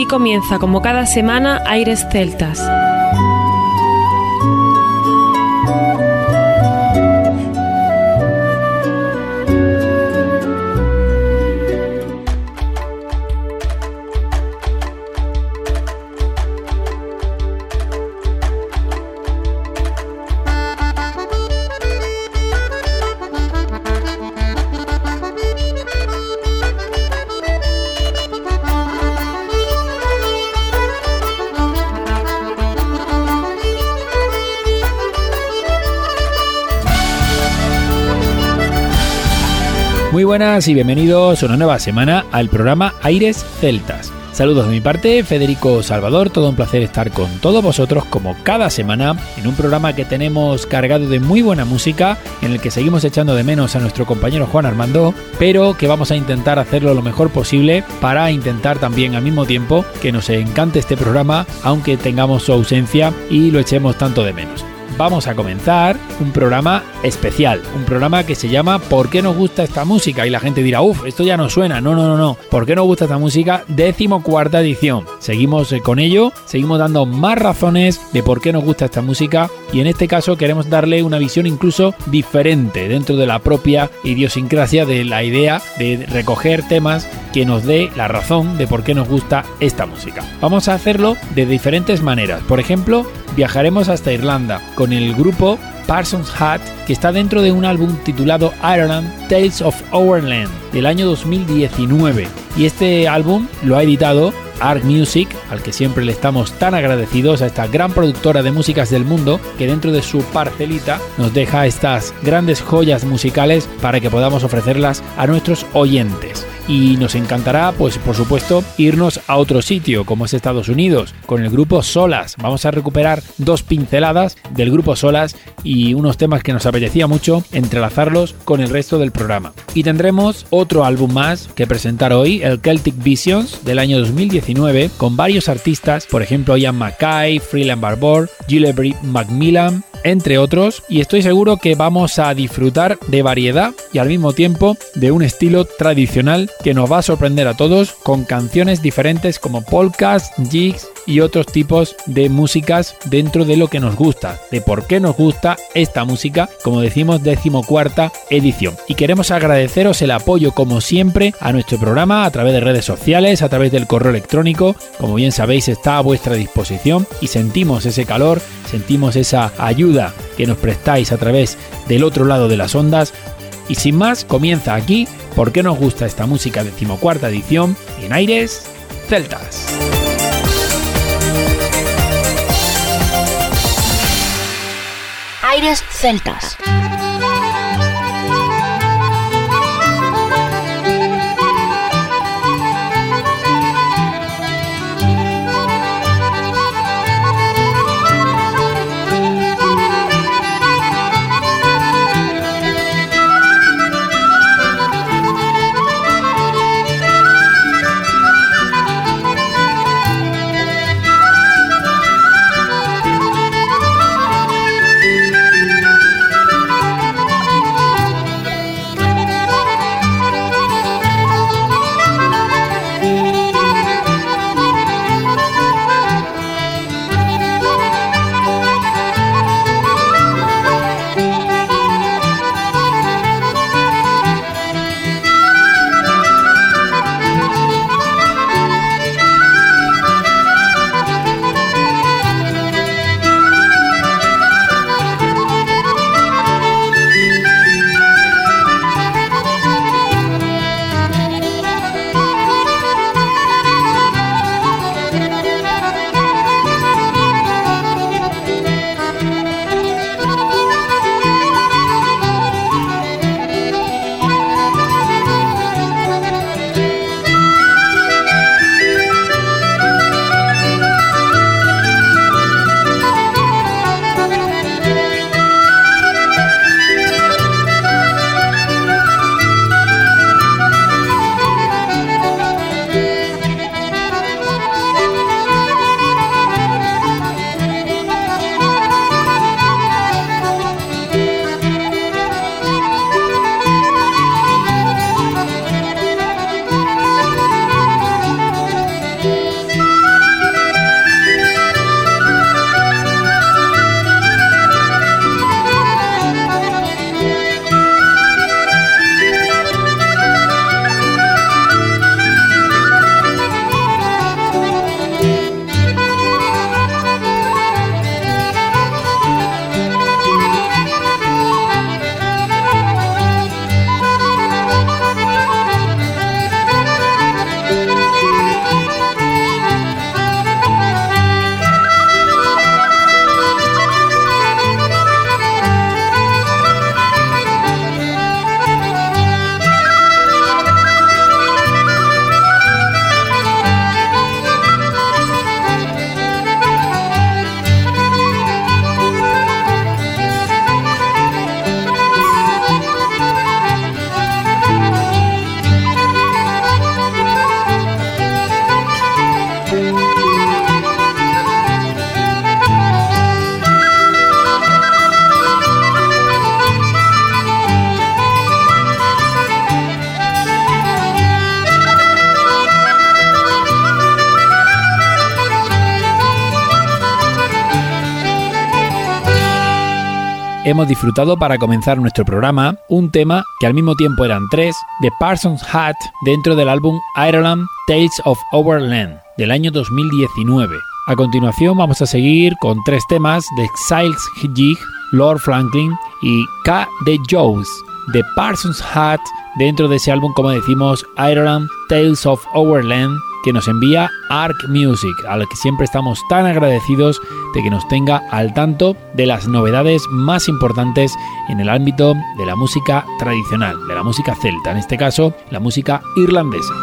Aquí comienza, como cada semana, Aires Celtas. Buenas y bienvenidos una nueva semana al programa Aires Celtas. Saludos de mi parte, Federico Salvador, todo un placer estar con todos vosotros como cada semana en un programa que tenemos cargado de muy buena música, en el que seguimos echando de menos a nuestro compañero Juan Armando, pero que vamos a intentar hacerlo lo mejor posible para intentar también al mismo tiempo que nos encante este programa, aunque tengamos su ausencia y lo echemos tanto de menos vamos a comenzar un programa especial, un programa que se llama ¿Por qué nos gusta esta música? Y la gente dirá, uff, esto ya no suena. No, no, no, no. ¿Por qué nos gusta esta música? Décimo cuarta edición. Seguimos eh, con ello, seguimos dando más razones de por qué nos gusta esta música y en este caso queremos darle una visión incluso diferente dentro de la propia idiosincrasia de la idea de recoger temas que nos dé la razón de por qué nos gusta esta música. Vamos a hacerlo de diferentes maneras. Por ejemplo, viajaremos hasta Irlanda con el grupo Parsons Hat, que está dentro de un álbum titulado Ireland Tales of Our Land del año 2019. Y este álbum lo ha editado Art Music, al que siempre le estamos tan agradecidos a esta gran productora de músicas del mundo, que dentro de su parcelita nos deja estas grandes joyas musicales para que podamos ofrecerlas a nuestros oyentes y nos encantará, pues por supuesto, irnos a otro sitio como es Estados Unidos con el grupo Solas. Vamos a recuperar dos pinceladas del grupo Solas y unos temas que nos apetecía mucho entrelazarlos con el resto del programa. Y tendremos otro álbum más que presentar hoy, el Celtic Visions del año 2019, con varios artistas, por ejemplo Ian Mackay, Freeland Barbour, Gillebry Macmillan, entre otros, y estoy seguro que vamos a disfrutar de variedad y al mismo tiempo de un estilo tradicional que nos va a sorprender a todos con canciones diferentes como polkas, jigs y otros tipos de músicas dentro de lo que nos gusta, de por qué nos gusta esta música, como decimos, decimocuarta edición. Y queremos agradeceros el apoyo, como siempre, a nuestro programa a través de redes sociales, a través del correo electrónico, como bien sabéis, está a vuestra disposición y sentimos ese calor, sentimos esa ayuda que nos prestáis a través del otro lado de las ondas. Y sin más, comienza aquí, ¿por qué nos gusta esta música decimocuarta edición en Aires Celtas? Aires Celtas. Hemos disfrutado para comenzar nuestro programa un tema que al mismo tiempo eran tres de Parsons Hat dentro del álbum Ireland Tales of Overland del año 2019. A continuación vamos a seguir con tres temas de Exiles Jig, Lord Franklin y K. de Jones de Parsons Hat dentro de ese álbum, como decimos, Ireland Tales of Overland que nos envía Arc Music, al que siempre estamos tan agradecidos de que nos tenga al tanto de las novedades más importantes en el ámbito de la música tradicional, de la música celta, en este caso la música irlandesa.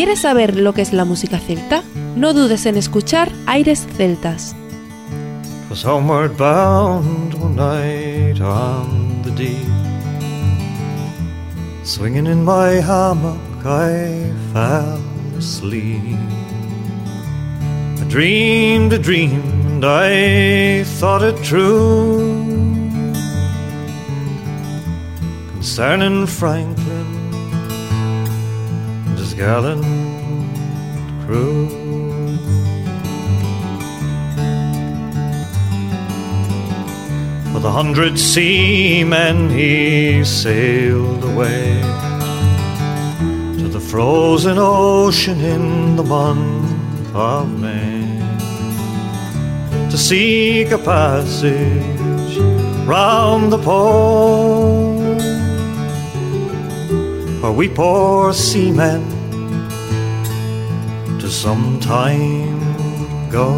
¿Quieres saber lo que es la música celta? No dudes en escuchar Aires Celtas. Was homeward bound one night on the deep. Swinging in my hammock, I fell asleep. I dreamed a dream and I thought it true concerning Franklin gallant crew. With a hundred seamen he sailed away to the frozen ocean in the month of May to seek a passage round the pole where we poor seamen some time ago.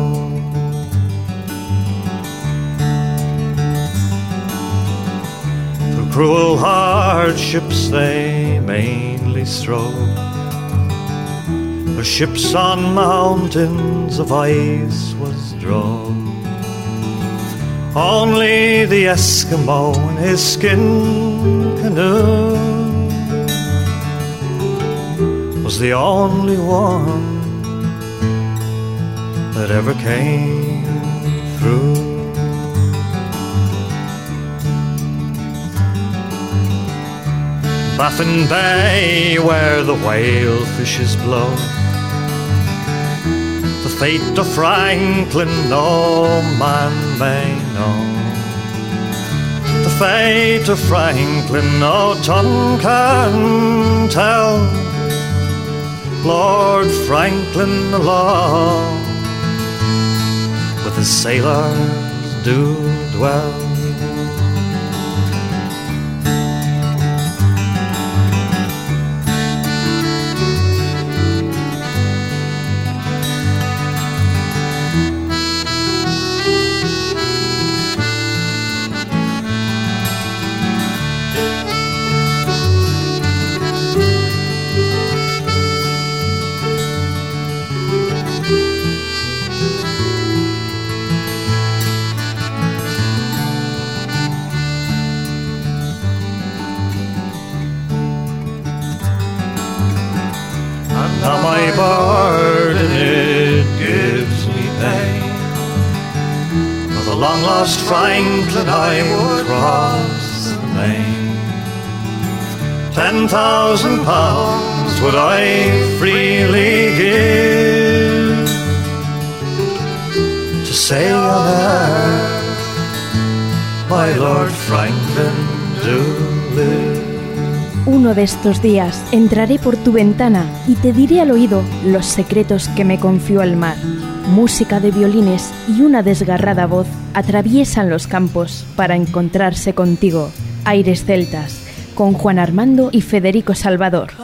Through cruel hardships they mainly strove. Where ships on mountains of ice was drawn. Only the Eskimo in his skin canoe was the only one that ever came through. Baffin Bay, where the whale fishes blow. The fate of Franklin no man may know. The fate of Franklin no tongue can tell. Lord Franklin alone his sailors do dwell. Franklin, I would cross the main. Ten thousand pounds would I freely give to sail on earth, my Lord Franklin do live. Uno de estos días entraré por tu ventana y te diré al oído los secretos que me confió el mar. Música de violines y una desgarrada voz atraviesan los campos para encontrarse contigo. Aires celtas, con Juan Armando y Federico Salvador.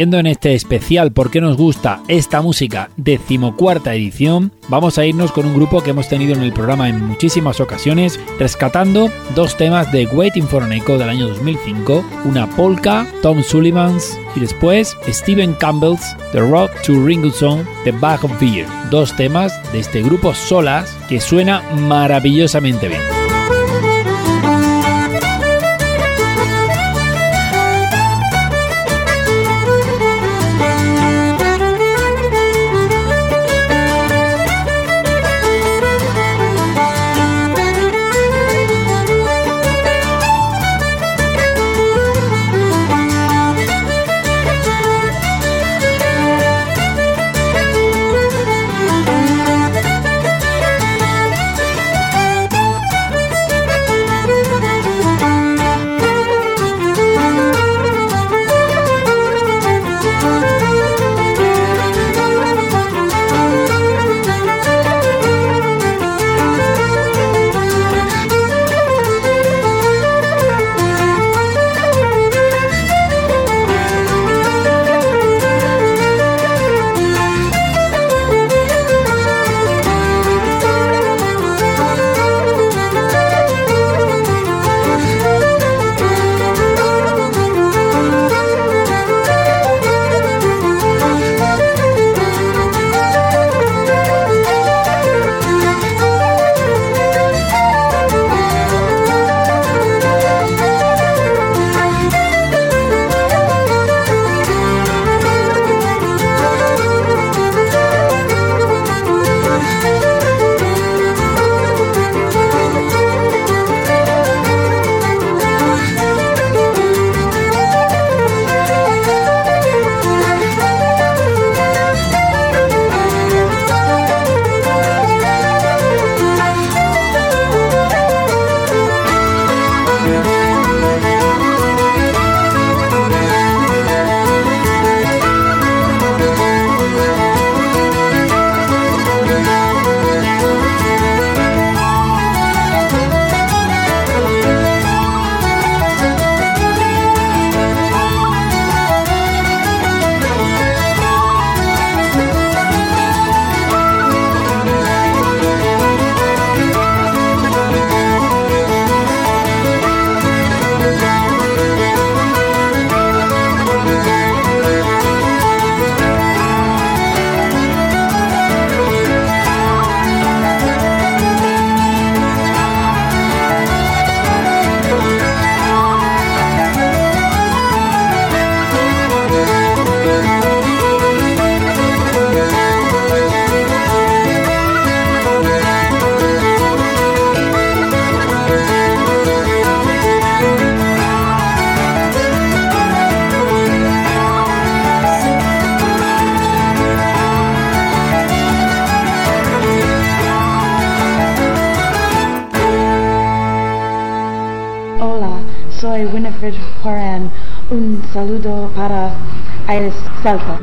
Siguiendo en este especial ¿Por qué nos gusta esta música? decimocuarta edición, vamos a irnos con un grupo que hemos tenido en el programa en muchísimas ocasiones, rescatando dos temas de Waiting for an Echo del año 2005, una polka, Tom Sullivan's y después Stephen Campbell's The Road to Ringo Song, The Bag of Beer, dos temas de este grupo solas que suena maravillosamente bien. Aires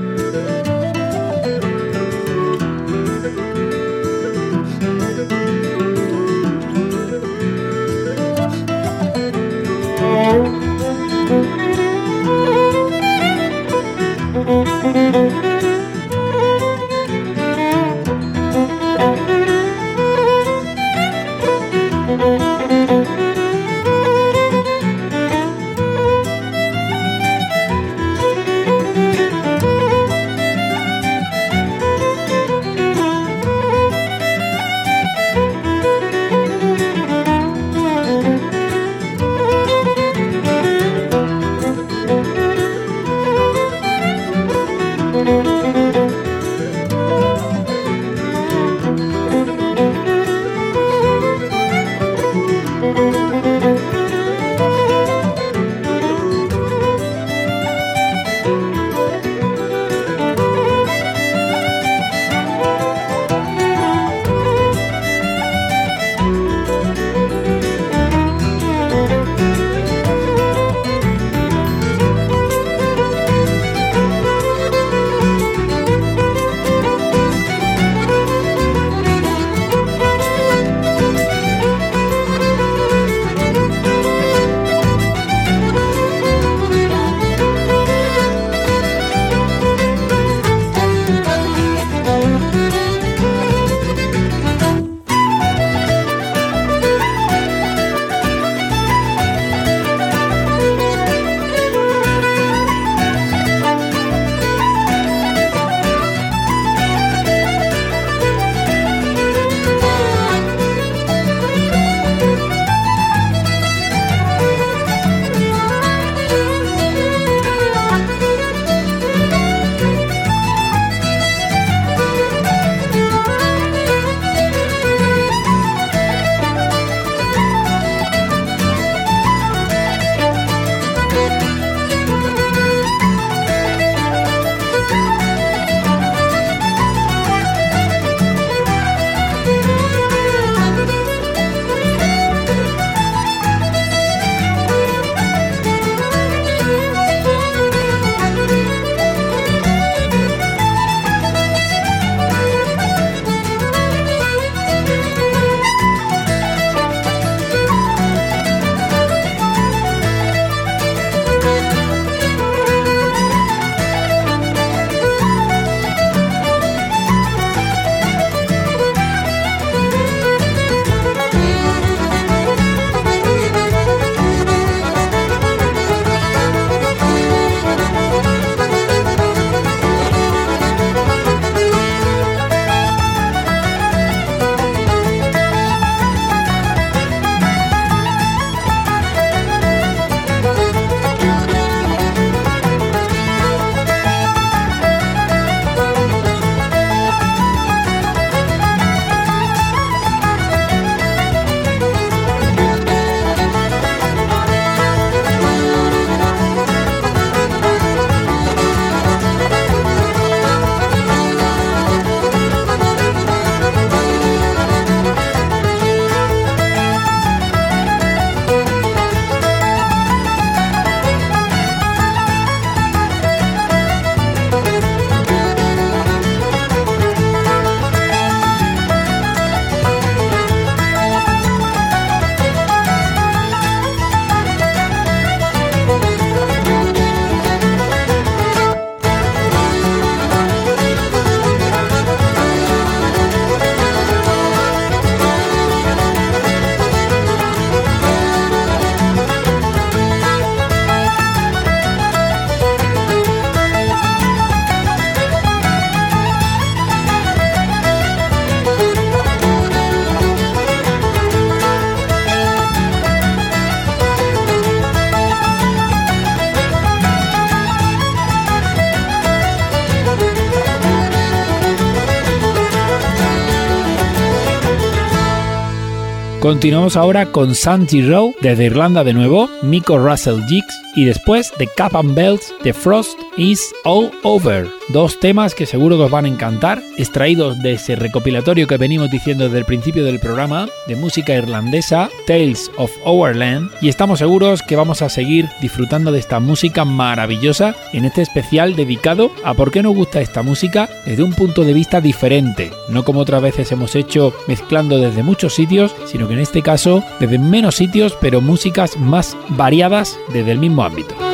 Continuamos ahora con Santi Row desde Irlanda de nuevo, Miko Russell Jigs y después de Cap and Bells, The Frost is All Over. Dos temas que seguro que os van a encantar, extraídos de ese recopilatorio que venimos diciendo desde el principio del programa de música irlandesa, Tales of Our Land, y estamos seguros que vamos a seguir disfrutando de esta música maravillosa en este especial dedicado a por qué nos gusta esta música desde un punto de vista diferente, no como otras veces hemos hecho mezclando desde muchos sitios, sino que en este caso desde menos sitios pero músicas más variadas desde el mismo ámbito.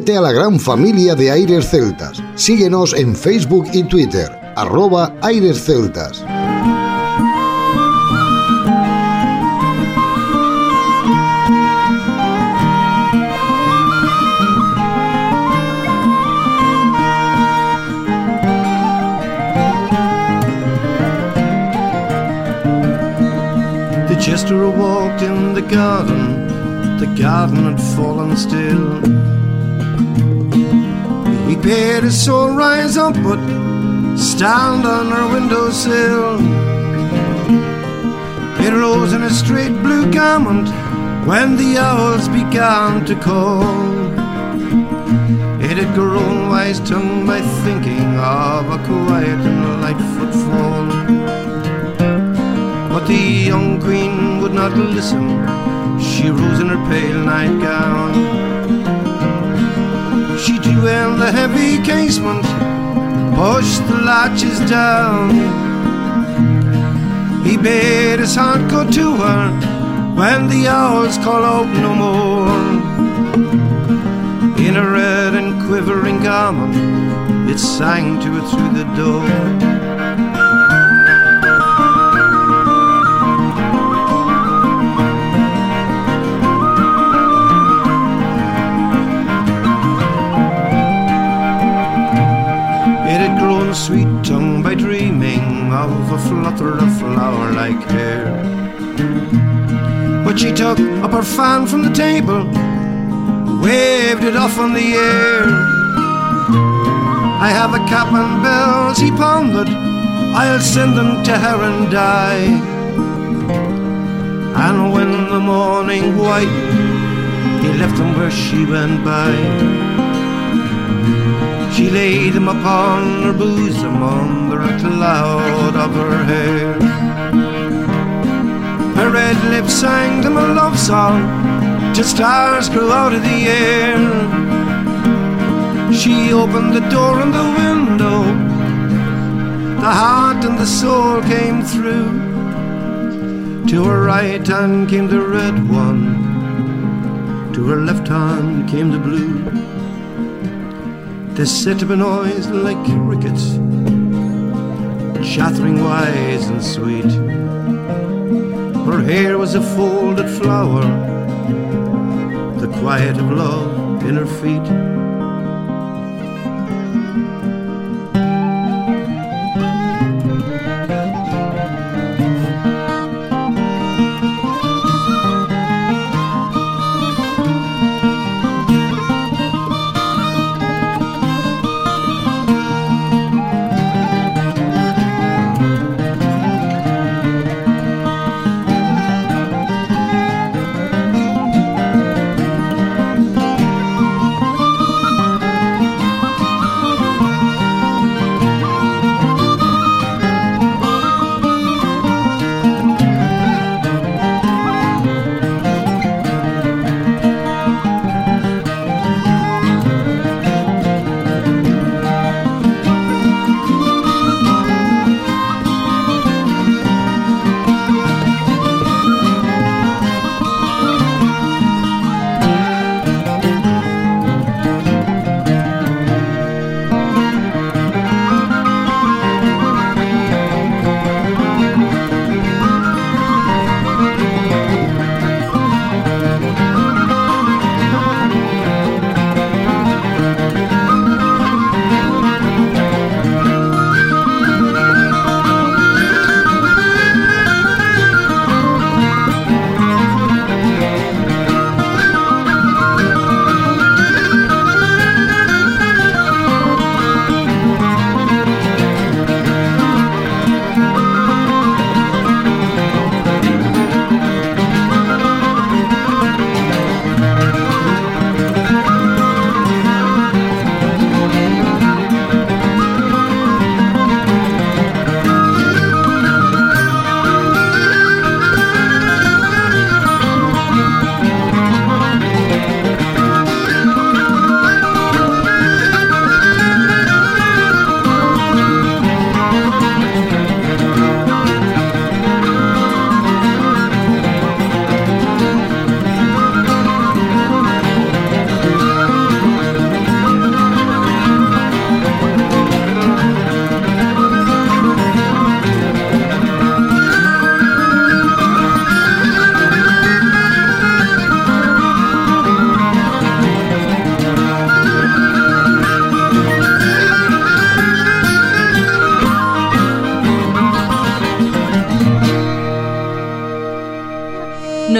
Únete a la gran familia de Aires Celtas. Síguenos en Facebook y Twitter, arroba Aires Celtas. The Chester walked in the garden the garden had fallen still. He bade his soul rise up, but stand on her windowsill. It rose in a straight blue garment when the owls began to call. It had grown wise tongue by thinking of a quiet and light footfall. But the young queen would not listen. She rose in her pale nightgown. In the heavy casement, pushed the latches down. He bade his heart go to her when the hours call out no more. In a red and quivering garment, it sang to her through the door. Sweet tongue by dreaming of a flutter of flower like hair. But she took up her fan from the table, waved it off on the air. I have a cap and bells, he pondered, I'll send them to her and die. And when the morning white, he left them where she went by. She laid him upon her bosom under a cloud of her hair. Her red lips sang them a love song till stars grew out of the air. She opened the door and the window. The heart and the soul came through. To her right hand came the red one. To her left hand came the blue. They set up a noise like crickets, chattering wise and sweet. Her hair was a folded flower, the quiet of love in her feet.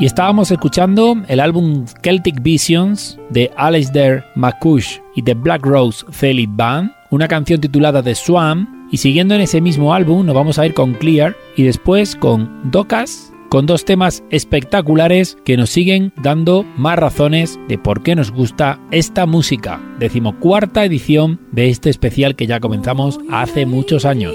Y estábamos escuchando el álbum Celtic Visions de Alasdair McCush y The Black Rose Celtic Band, una canción titulada The Swan, y siguiendo en ese mismo álbum nos vamos a ir con Clear y después con Docas, con dos temas espectaculares que nos siguen dando más razones de por qué nos gusta esta música. Decimocuarta edición de este especial que ya comenzamos hace muchos años.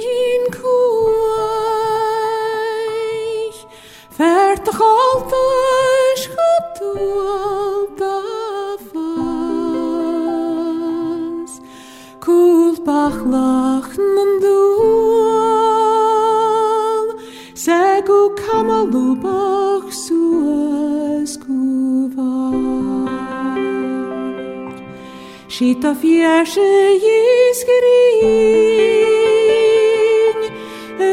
lachnan dual segu kamalubach suas kuvad shita fieshe yiskirin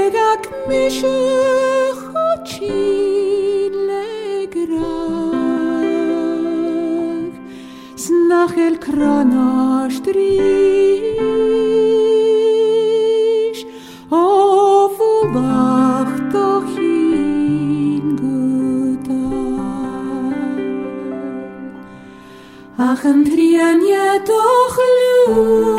egak mishe chochin legrag. Snach el kranash drin Andrien jedoch lud.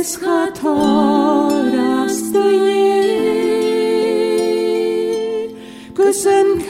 escatara stăie, că sunt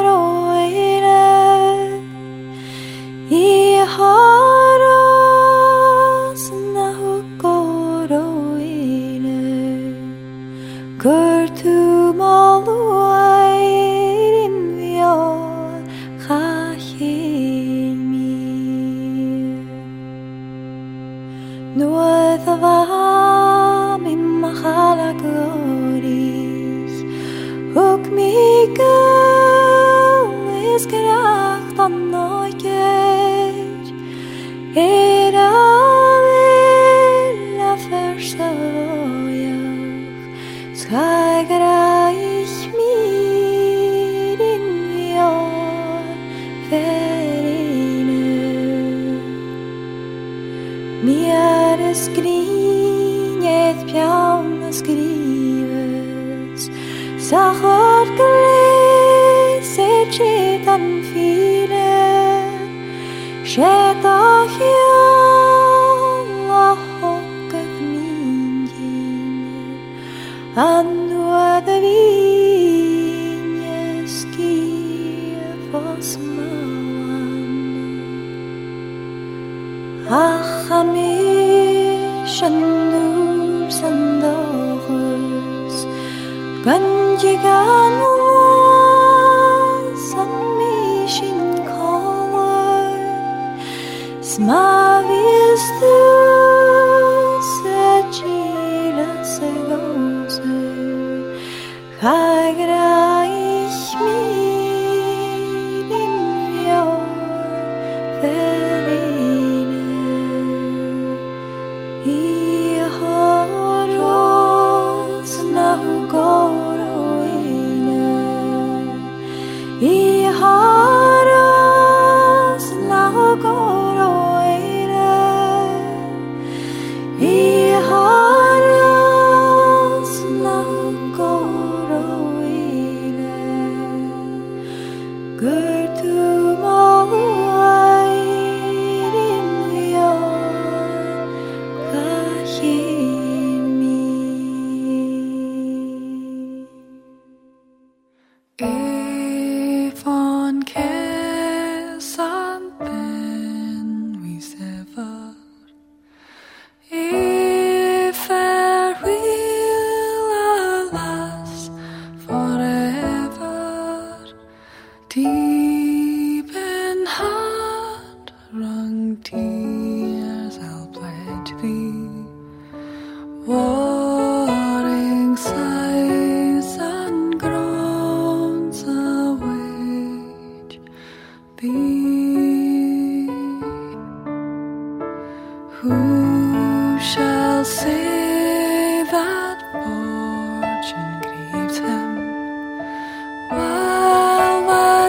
Smile is through.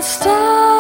Stop.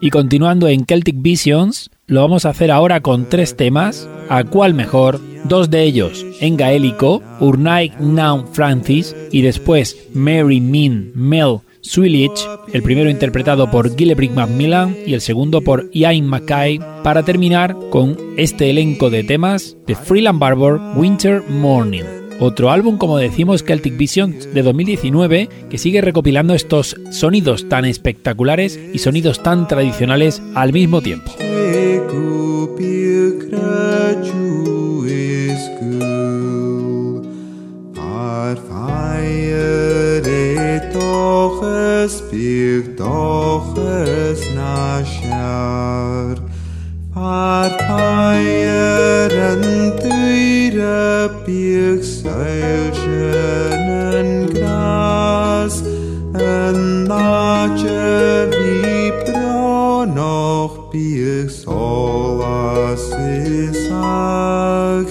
Y continuando en Celtic Visions, lo vamos a hacer ahora con tres temas, a cuál mejor, dos de ellos en gaélico, Urnaig Now Francis y después Mary Min Mel Swilich, el primero interpretado por Gillebrick Macmillan y el segundo por Ian Mackay, para terminar con este elenco de temas de Freeland Barber Winter Morning otro álbum, como decimos, Celtic Visions de 2019, que sigue recopilando estos sonidos tan espectaculares y sonidos tan tradicionales al mismo tiempo. Arpaiden tüide pirkseilschönen Gras, en nace not noch pirksolas isag,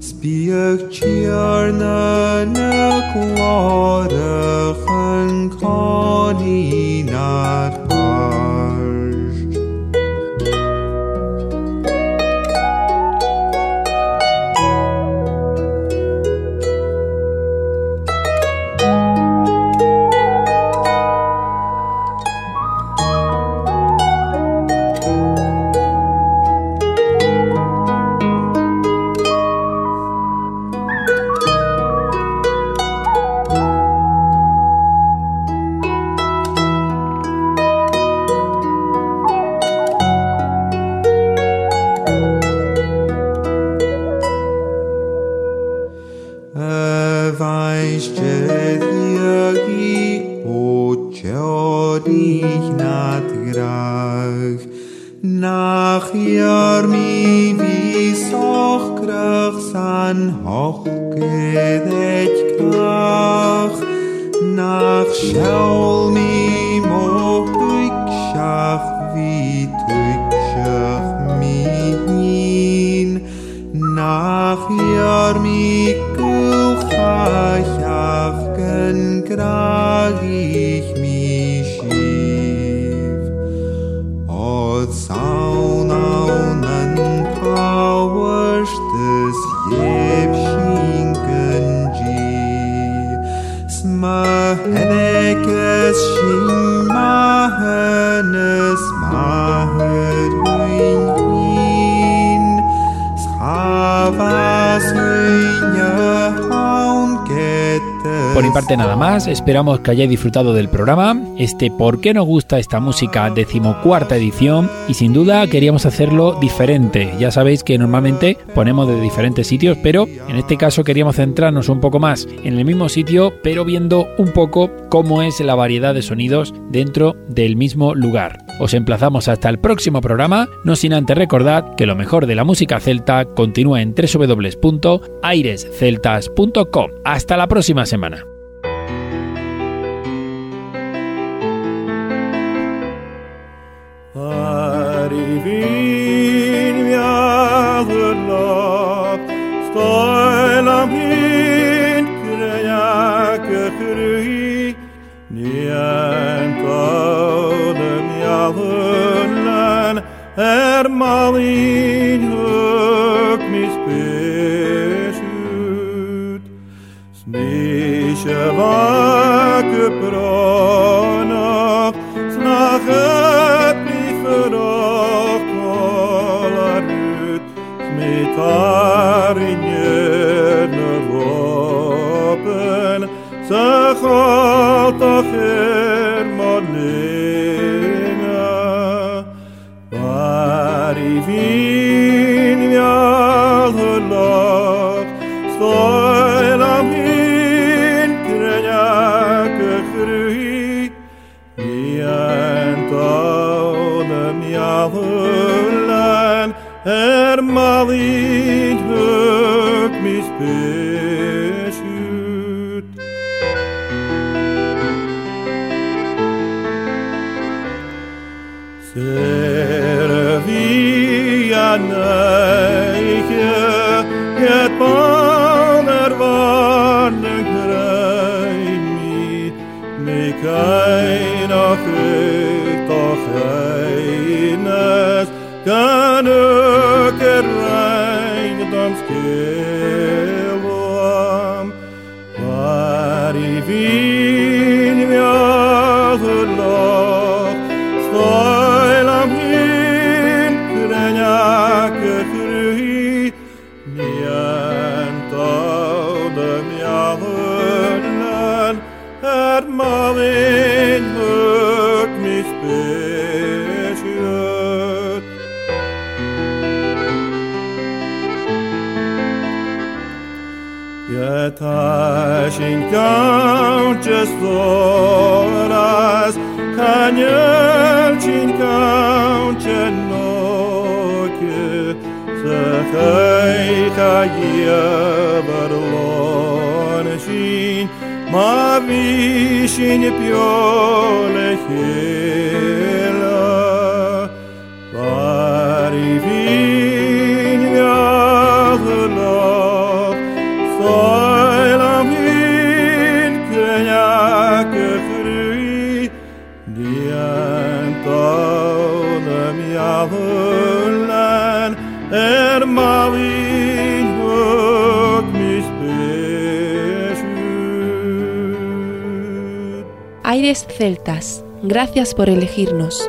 spirk cierne ne cuore, parte nada más, esperamos que hayáis disfrutado del programa, este ¿Por qué nos gusta esta música? decimocuarta edición y sin duda queríamos hacerlo diferente. Ya sabéis que normalmente ponemos de diferentes sitios, pero en este caso queríamos centrarnos un poco más en el mismo sitio, pero viendo un poco cómo es la variedad de sonidos dentro del mismo lugar. Os emplazamos hasta el próximo programa, no sin antes recordar que lo mejor de la música celta continúa en www.airesceltas.com. Hasta la próxima semana. hermalinök mispésült, sniseva köpranak, snachetni förakalarut, smitarnyerna vapen, szakáltak el, hermal így bökmis pésült. Het paner me kein doch eines, kein horas Kanyelchinkan chenoke Zakai kaya barlon shin Mavishin piolehe Aires Celtas, gracias por elegirnos.